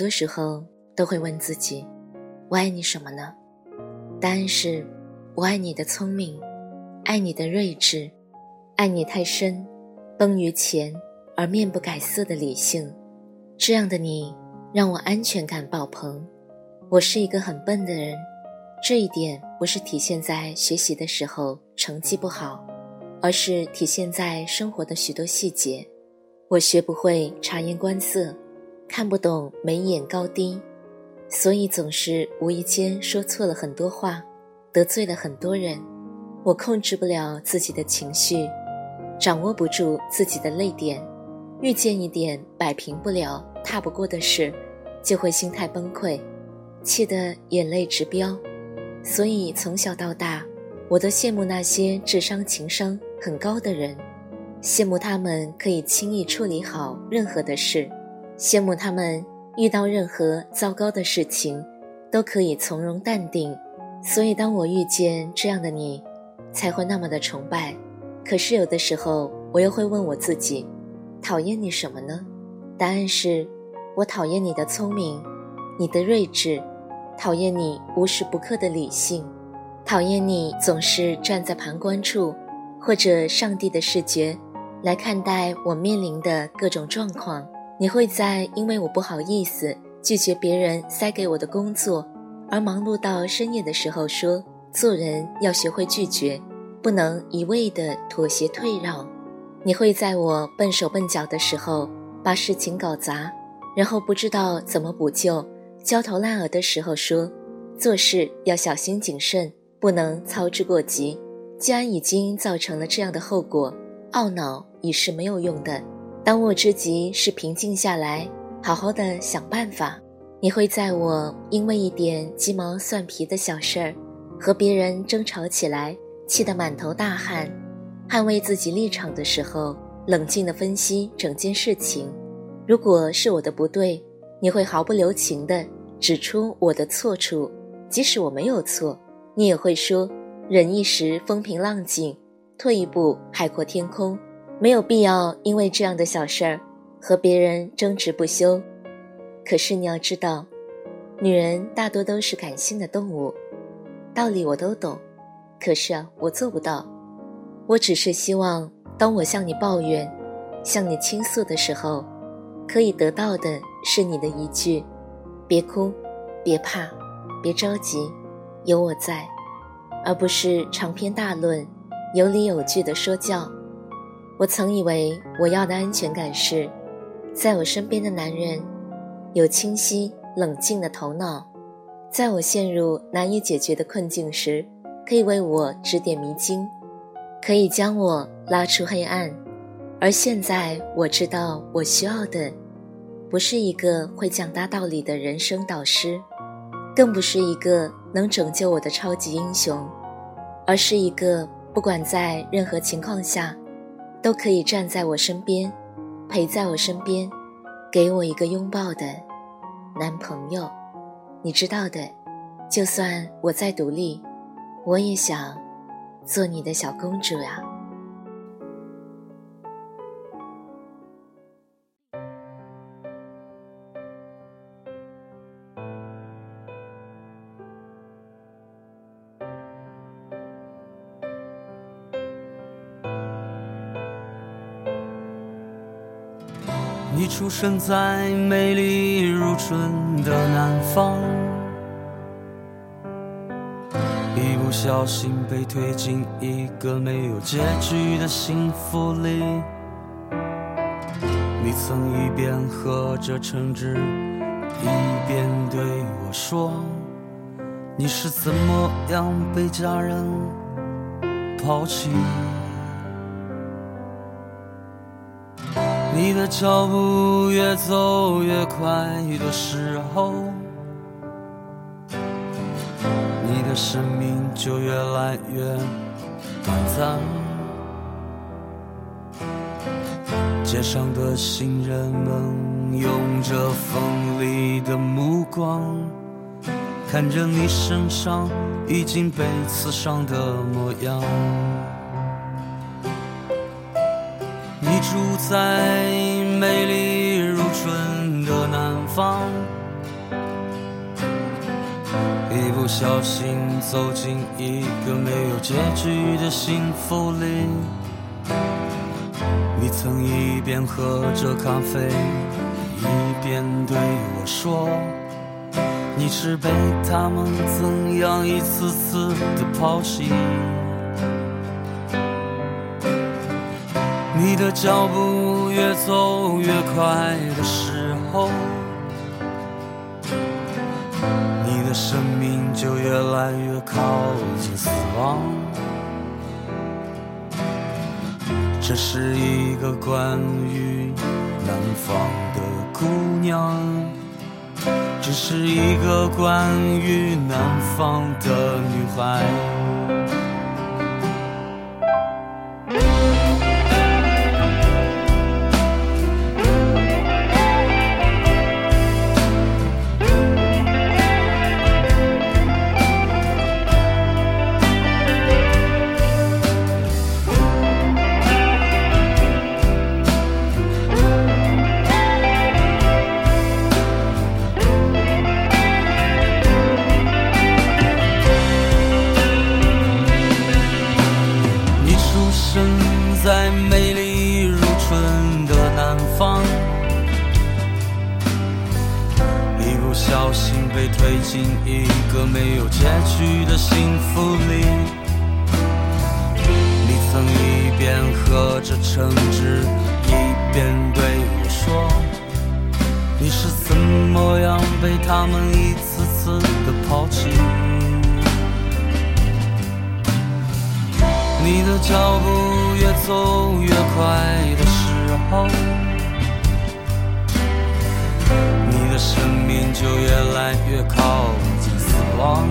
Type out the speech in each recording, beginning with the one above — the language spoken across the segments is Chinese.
多时候都会问自己：“我爱你什么呢？”答案是：我爱你的聪明，爱你的睿智，爱你太深，崩于前而面不改色的理性。这样的你让我安全感爆棚。我是一个很笨的人，这一点不是体现在学习的时候成绩不好，而是体现在生活的许多细节。我学不会察言观色。看不懂眉眼高低，所以总是无意间说错了很多话，得罪了很多人。我控制不了自己的情绪，掌握不住自己的泪点，遇见一点摆平不了、踏不过的事，就会心态崩溃，气得眼泪直飙。所以从小到大，我都羡慕那些智商、情商很高的人，羡慕他们可以轻易处理好任何的事。羡慕他们遇到任何糟糕的事情，都可以从容淡定，所以当我遇见这样的你，才会那么的崇拜。可是有的时候，我又会问我自己：讨厌你什么呢？答案是：我讨厌你的聪明，你的睿智，讨厌你无时不刻的理性，讨厌你总是站在旁观处，或者上帝的视觉，来看待我面临的各种状况。你会在因为我不好意思拒绝别人塞给我的工作，而忙碌到深夜的时候说做人要学会拒绝，不能一味的妥协退让。你会在我笨手笨脚的时候把事情搞砸，然后不知道怎么补救，焦头烂额的时候说做事要小心谨慎，不能操之过急。既然已经造成了这样的后果，懊恼已是没有用的。当务之急是平静下来，好好的想办法。你会在我因为一点鸡毛蒜皮的小事儿和别人争吵起来，气得满头大汗，捍卫自己立场的时候，冷静地分析整件事情。如果是我的不对，你会毫不留情地指出我的错处，即使我没有错，你也会说忍一时风平浪静，退一步海阔天空。没有必要因为这样的小事儿和别人争执不休。可是你要知道，女人大多都是感性的动物，道理我都懂，可是啊，我做不到。我只是希望，当我向你抱怨、向你倾诉的时候，可以得到的是你的一句：“别哭，别怕，别着急，有我在。”而不是长篇大论、有理有据的说教。我曾以为我要的安全感是，在我身边的男人有清晰冷静的头脑，在我陷入难以解决的困境时，可以为我指点迷津，可以将我拉出黑暗。而现在我知道，我需要的不是一个会讲大道理的人生导师，更不是一个能拯救我的超级英雄，而是一个不管在任何情况下。都可以站在我身边，陪在我身边，给我一个拥抱的男朋友。你知道的，就算我再独立，我也想做你的小公主呀。你出生在美丽如春的南方，一不小心被推进一个没有结局的幸福里。你曾一边喝着橙汁，一边对我说：“你是怎么样被家人抛弃？”你的脚步越走越快的时候，你的生命就越来越短暂。街上的行人们用着锋利的目光，看着你身上已经被刺伤的模样。住在美丽如春的南方，一不小心走进一个没有结局的幸福里。你曾一边喝着咖啡，一边对我说：“你是被他们怎样一次次的抛弃？”你的脚步越走越快的时候，你的生命就越来越靠近死亡。这是一个关于南方的姑娘，这是一个关于南方的女孩。心被推进一个没有结局的幸福里，你曾一边喝着橙汁，一边对我说：“你是怎么样被他们一次次的抛弃？”你的脚步越走越快的时候。生命就越来越靠近死亡。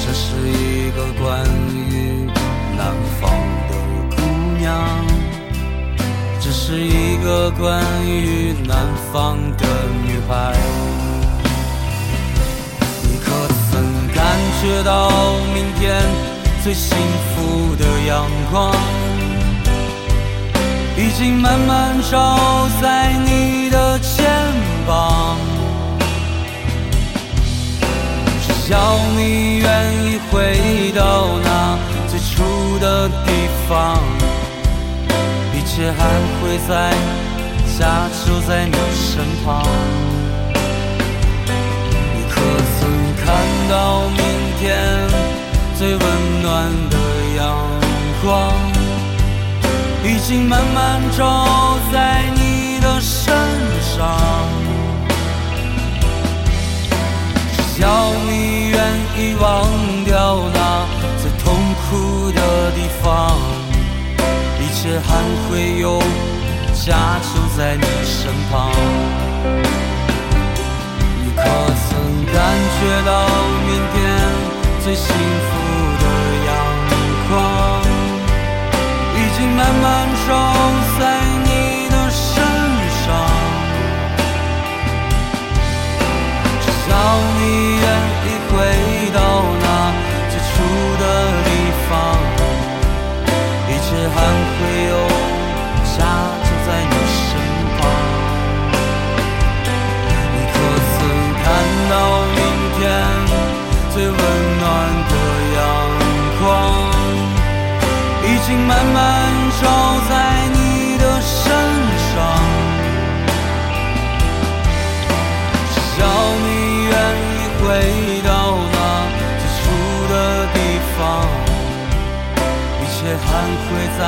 这是一个关于南方的姑娘，这是一个关于南方的女孩。你可曾感觉到明天最幸福的阳光？已经慢慢照只要你愿意回到那最初的地方，一切还会在家就在你身旁。你可曾看到明天最温暖的阳光？已经慢慢照在你的身上，只要你忘掉那最痛苦的地方，一切还会有家就在你身旁。你可曾感觉到明天最幸福的阳光？已经慢慢照还会在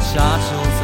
下周